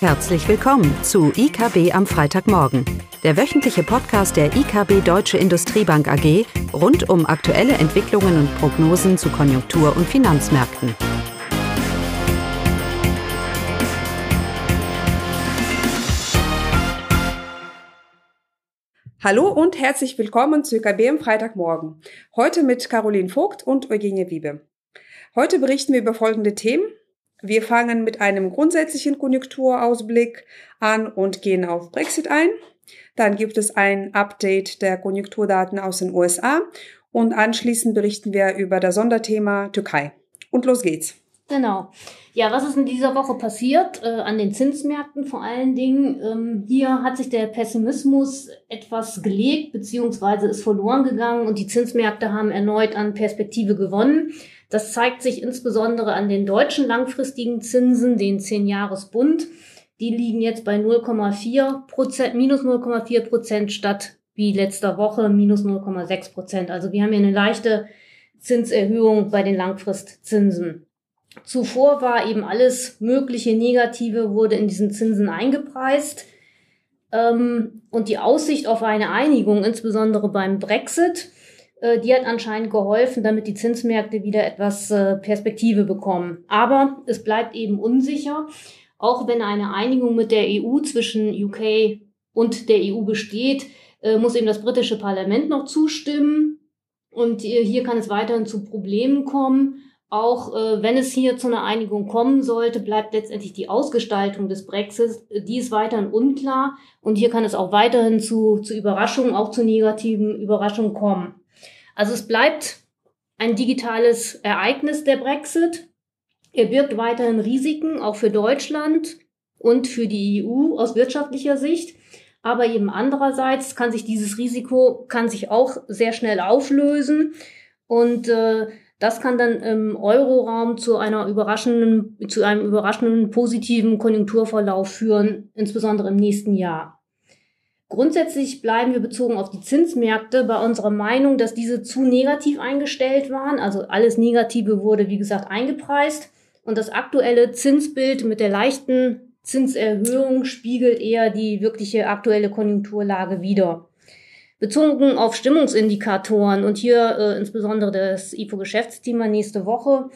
Herzlich willkommen zu IKB am Freitagmorgen, der wöchentliche Podcast der IKB Deutsche Industriebank AG rund um aktuelle Entwicklungen und Prognosen zu Konjunktur- und Finanzmärkten. Hallo und herzlich willkommen zu IKB am Freitagmorgen. Heute mit Caroline Vogt und Eugenie Wiebe. Heute berichten wir über folgende Themen. Wir fangen mit einem grundsätzlichen Konjunkturausblick an und gehen auf Brexit ein. Dann gibt es ein Update der Konjunkturdaten aus den USA und anschließend berichten wir über das Sonderthema Türkei. Und los geht's. Genau. Ja, was ist in dieser Woche passiert? Äh, an den Zinsmärkten vor allen Dingen. Ähm, hier hat sich der Pessimismus etwas gelegt, beziehungsweise ist verloren gegangen und die Zinsmärkte haben erneut an Perspektive gewonnen. Das zeigt sich insbesondere an den deutschen langfristigen Zinsen, den 10-Jahres-Bund. Die liegen jetzt bei 0,4 Prozent, minus 0,4 Prozent statt wie letzter Woche minus 0,6 Prozent. Also wir haben hier eine leichte Zinserhöhung bei den Langfristzinsen. Zuvor war eben alles mögliche Negative wurde in diesen Zinsen eingepreist. Ähm, und die Aussicht auf eine Einigung, insbesondere beim Brexit, die hat anscheinend geholfen, damit die Zinsmärkte wieder etwas äh, Perspektive bekommen. Aber es bleibt eben unsicher, auch wenn eine Einigung mit der EU zwischen UK und der EU besteht, äh, muss eben das britische Parlament noch zustimmen. Und hier kann es weiterhin zu Problemen kommen. Auch äh, wenn es hier zu einer Einigung kommen sollte, bleibt letztendlich die Ausgestaltung des Brexits, die ist weiterhin unklar. Und hier kann es auch weiterhin zu, zu Überraschungen, auch zu negativen Überraschungen kommen. Also es bleibt ein digitales Ereignis der Brexit. Er birgt weiterhin Risiken, auch für Deutschland und für die EU aus wirtschaftlicher Sicht. Aber eben andererseits kann sich dieses Risiko, kann sich auch sehr schnell auflösen. Und äh, das kann dann im Euroraum zu einer überraschenden, zu einem überraschenden positiven Konjunkturverlauf führen, insbesondere im nächsten Jahr. Grundsätzlich bleiben wir bezogen auf die Zinsmärkte bei unserer Meinung, dass diese zu negativ eingestellt waren. Also alles Negative wurde, wie gesagt, eingepreist. Und das aktuelle Zinsbild mit der leichten Zinserhöhung spiegelt eher die wirkliche aktuelle Konjunkturlage wider. Bezogen auf Stimmungsindikatoren und hier äh, insbesondere das IFO-Geschäftsthema nächste Woche.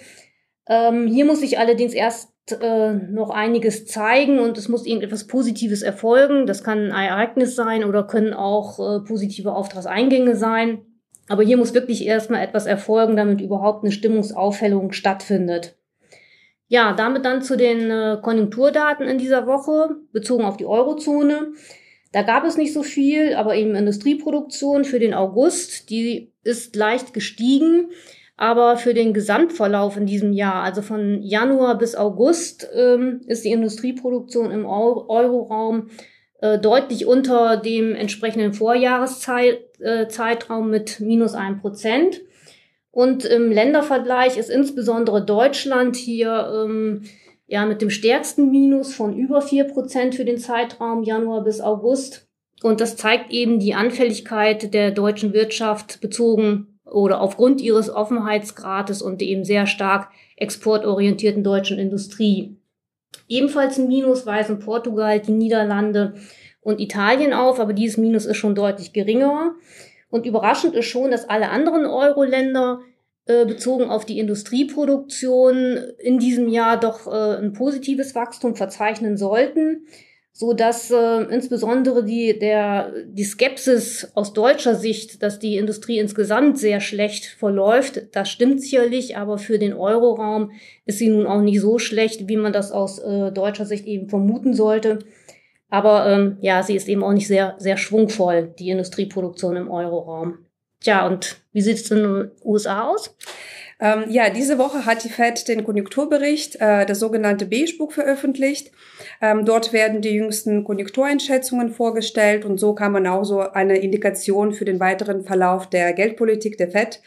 Ähm, hier muss ich allerdings erst äh, noch einiges zeigen und es muss irgendetwas Positives erfolgen. Das kann ein Ereignis sein oder können auch äh, positive Auftragseingänge sein. Aber hier muss wirklich erstmal etwas erfolgen, damit überhaupt eine Stimmungsaufhellung stattfindet. Ja, damit dann zu den äh, Konjunkturdaten in dieser Woche, bezogen auf die Eurozone. Da gab es nicht so viel, aber eben Industrieproduktion für den August, die ist leicht gestiegen. Aber für den Gesamtverlauf in diesem Jahr, also von Januar bis August, ähm, ist die Industrieproduktion im Euroraum äh, deutlich unter dem entsprechenden Vorjahreszeitraum äh, mit minus ein Prozent. Und im Ländervergleich ist insbesondere Deutschland hier ähm, ja mit dem stärksten Minus von über vier Prozent für den Zeitraum Januar bis August. Und das zeigt eben die Anfälligkeit der deutschen Wirtschaft bezogen oder aufgrund ihres Offenheitsgrades und eben sehr stark exportorientierten deutschen Industrie. Ebenfalls ein Minus weisen Portugal, die Niederlande und Italien auf, aber dieses Minus ist schon deutlich geringer. Und überraschend ist schon, dass alle anderen Euro-Länder äh, bezogen auf die Industrieproduktion in diesem Jahr doch äh, ein positives Wachstum verzeichnen sollten so dass äh, insbesondere die der die Skepsis aus deutscher Sicht, dass die Industrie insgesamt sehr schlecht verläuft, das stimmt sicherlich, aber für den Euroraum ist sie nun auch nicht so schlecht, wie man das aus äh, deutscher Sicht eben vermuten sollte. Aber ähm, ja, sie ist eben auch nicht sehr sehr schwungvoll die Industrieproduktion im Euroraum. Tja, und wie sieht es in den USA aus? Ähm, ja, diese Woche hat die Fed den Konjunkturbericht, äh, das sogenannte Beige-Buch, veröffentlicht. Ähm, dort werden die jüngsten Konjunktureinschätzungen vorgestellt und so kann man auch so eine Indikation für den weiteren Verlauf der Geldpolitik der Fed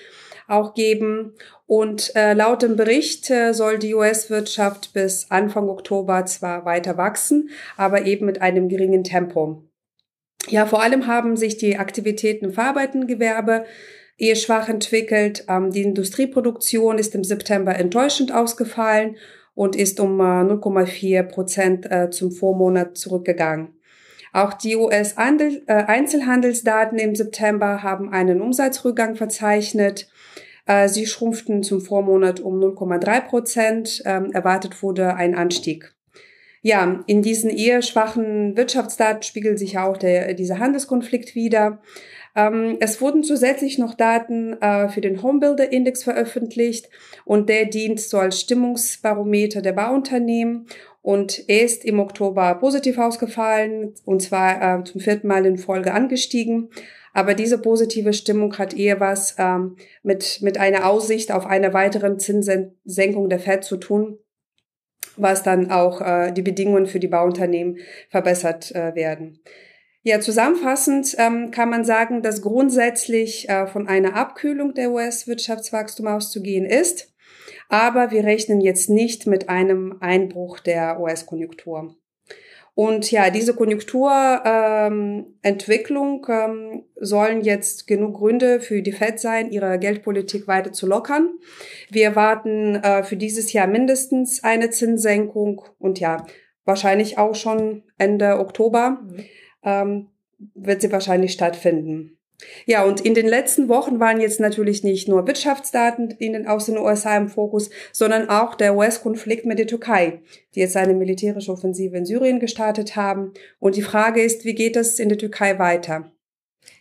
auch geben. Und äh, laut dem Bericht äh, soll die US-Wirtschaft bis Anfang Oktober zwar weiter wachsen, aber eben mit einem geringen Tempo. Ja, vor allem haben sich die Aktivitäten im Verarbeitengewerbe eher schwach entwickelt. Ähm, die Industrieproduktion ist im September enttäuschend ausgefallen und ist um 0,4 äh, Prozent äh, zum Vormonat zurückgegangen. Auch die US-Einzelhandelsdaten im September haben einen Umsatzrückgang verzeichnet. Sie schrumpften zum Vormonat um 0,3 Prozent. Ähm, erwartet wurde ein Anstieg. Ja, in diesen eher schwachen Wirtschaftsdaten spiegelt sich auch der, dieser Handelskonflikt wieder. Ähm, es wurden zusätzlich noch Daten äh, für den Homebuilder Index veröffentlicht und der dient so als Stimmungsbarometer der Bauunternehmen und er ist im Oktober positiv ausgefallen und zwar äh, zum vierten Mal in Folge angestiegen. Aber diese positive Stimmung hat eher was ähm, mit, mit einer Aussicht auf eine weitere Zinssenkung der Fed zu tun, was dann auch äh, die Bedingungen für die Bauunternehmen verbessert äh, werden. Ja, zusammenfassend ähm, kann man sagen, dass grundsätzlich äh, von einer Abkühlung der US-Wirtschaftswachstum auszugehen ist, aber wir rechnen jetzt nicht mit einem Einbruch der US-Konjunktur. Und ja, diese Konjunkturentwicklung ähm, ähm, sollen jetzt genug Gründe für die Fed sein, ihre Geldpolitik weiter zu lockern. Wir erwarten äh, für dieses Jahr mindestens eine Zinssenkung und ja, wahrscheinlich auch schon Ende Oktober. Mhm ähm, wird sie wahrscheinlich stattfinden. Ja, und in den letzten Wochen waren jetzt natürlich nicht nur Wirtschaftsdaten in den, aus den USA im Fokus, sondern auch der US-Konflikt mit der Türkei, die jetzt eine militärische Offensive in Syrien gestartet haben. Und die Frage ist, wie geht es in der Türkei weiter?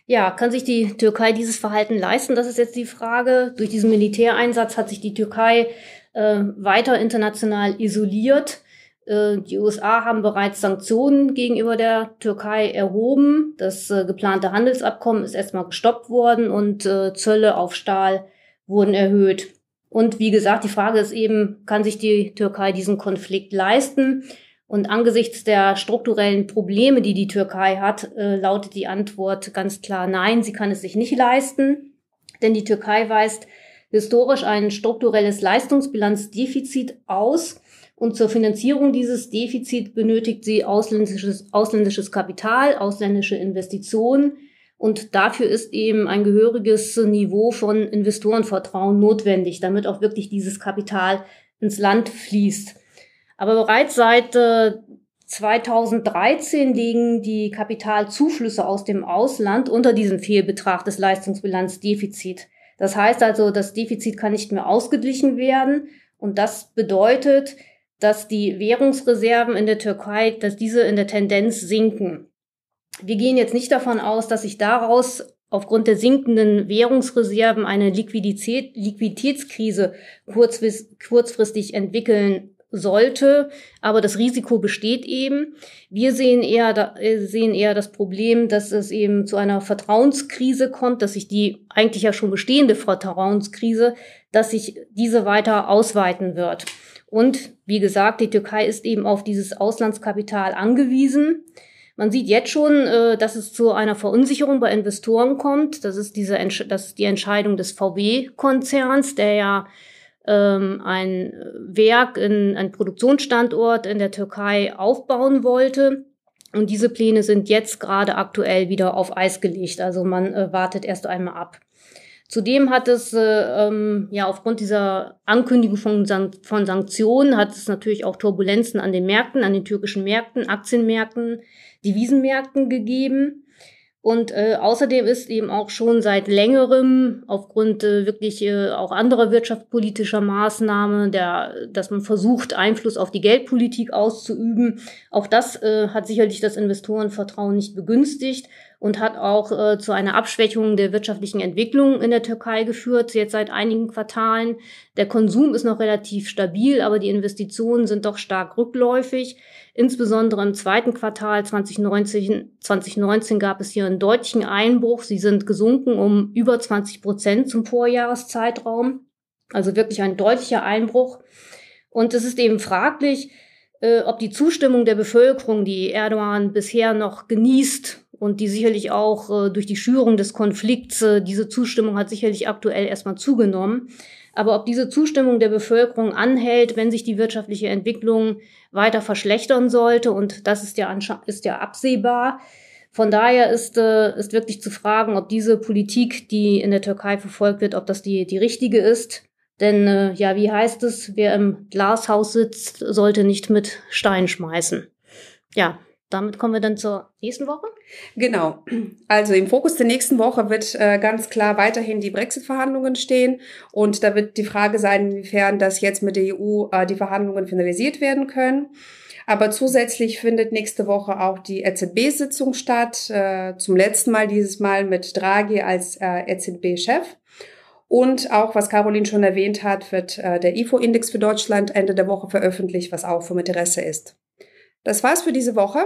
Ja, kann sich die Türkei dieses Verhalten leisten? Das ist jetzt die Frage. Durch diesen Militäreinsatz hat sich die Türkei äh, weiter international isoliert. Äh, die USA haben bereits Sanktionen gegenüber der Türkei erhoben. Das äh, geplante Handelsabkommen ist erstmal gestoppt worden und äh, Zölle auf Stahl wurden erhöht. Und wie gesagt, die Frage ist eben, kann sich die Türkei diesen Konflikt leisten? Und angesichts der strukturellen Probleme, die die Türkei hat, lautet die Antwort ganz klar nein, sie kann es sich nicht leisten. Denn die Türkei weist historisch ein strukturelles Leistungsbilanzdefizit aus und zur Finanzierung dieses Defizits benötigt sie ausländisches, ausländisches Kapital, ausländische Investitionen. Und dafür ist eben ein gehöriges Niveau von Investorenvertrauen notwendig, damit auch wirklich dieses Kapital ins Land fließt. Aber bereits seit äh, 2013 liegen die Kapitalzuflüsse aus dem Ausland unter diesem Fehlbetrag des Leistungsbilanzdefizit. Das heißt also, das Defizit kann nicht mehr ausgeglichen werden. Und das bedeutet, dass die Währungsreserven in der Türkei, dass diese in der Tendenz sinken. Wir gehen jetzt nicht davon aus, dass sich daraus aufgrund der sinkenden Währungsreserven eine Liquidität, Liquiditätskrise kurzfristig entwickeln sollte, aber das Risiko besteht eben. Wir sehen eher, äh, sehen eher das Problem, dass es eben zu einer Vertrauenskrise kommt, dass sich die eigentlich ja schon bestehende Vertrauenskrise, dass sich diese weiter ausweiten wird. Und wie gesagt, die Türkei ist eben auf dieses Auslandskapital angewiesen. Man sieht jetzt schon, äh, dass es zu einer Verunsicherung bei Investoren kommt. Das ist diese, das ist die Entscheidung des VW-Konzerns, der ja ähm, ein Werk, in, ein Produktionsstandort in der Türkei aufbauen wollte. Und diese Pläne sind jetzt gerade aktuell wieder auf Eis gelegt. Also man äh, wartet erst einmal ab. Zudem hat es äh, ähm, ja aufgrund dieser Ankündigung von, von Sanktionen hat es natürlich auch Turbulenzen an den Märkten, an den türkischen Märkten, Aktienmärkten, Devisenmärkten gegeben. Und äh, außerdem ist eben auch schon seit längerem aufgrund äh, wirklich äh, auch anderer wirtschaftspolitischer Maßnahmen, der, dass man versucht, Einfluss auf die Geldpolitik auszuüben, auch das äh, hat sicherlich das Investorenvertrauen nicht begünstigt und hat auch äh, zu einer Abschwächung der wirtschaftlichen Entwicklung in der Türkei geführt, jetzt seit einigen Quartalen. Der Konsum ist noch relativ stabil, aber die Investitionen sind doch stark rückläufig. Insbesondere im zweiten Quartal 2019, 2019 gab es hier einen deutlichen Einbruch. Sie sind gesunken um über 20 Prozent zum Vorjahreszeitraum. Also wirklich ein deutlicher Einbruch. Und es ist eben fraglich, äh, ob die Zustimmung der Bevölkerung, die Erdogan bisher noch genießt und die sicherlich auch äh, durch die Schürung des Konflikts, äh, diese Zustimmung hat sicherlich aktuell erstmal zugenommen, aber ob diese Zustimmung der Bevölkerung anhält, wenn sich die wirtschaftliche Entwicklung weiter verschlechtern sollte, und das ist ja, ist ja absehbar. Von daher ist, äh, ist wirklich zu fragen, ob diese Politik, die in der Türkei verfolgt wird, ob das die, die richtige ist. Denn äh, ja, wie heißt es, wer im Glashaus sitzt, sollte nicht mit Stein schmeißen. Ja, damit kommen wir dann zur nächsten Woche. Genau. Also im Fokus der nächsten Woche wird äh, ganz klar weiterhin die Brexit-Verhandlungen stehen. Und da wird die Frage sein, inwiefern das jetzt mit der EU äh, die Verhandlungen finalisiert werden können. Aber zusätzlich findet nächste Woche auch die EZB-Sitzung statt. Äh, zum letzten Mal dieses Mal mit Draghi als äh, EZB-Chef. Und auch, was Caroline schon erwähnt hat, wird äh, der IFO-Index für Deutschland Ende der Woche veröffentlicht, was auch vom Interesse ist. Das war's für diese Woche.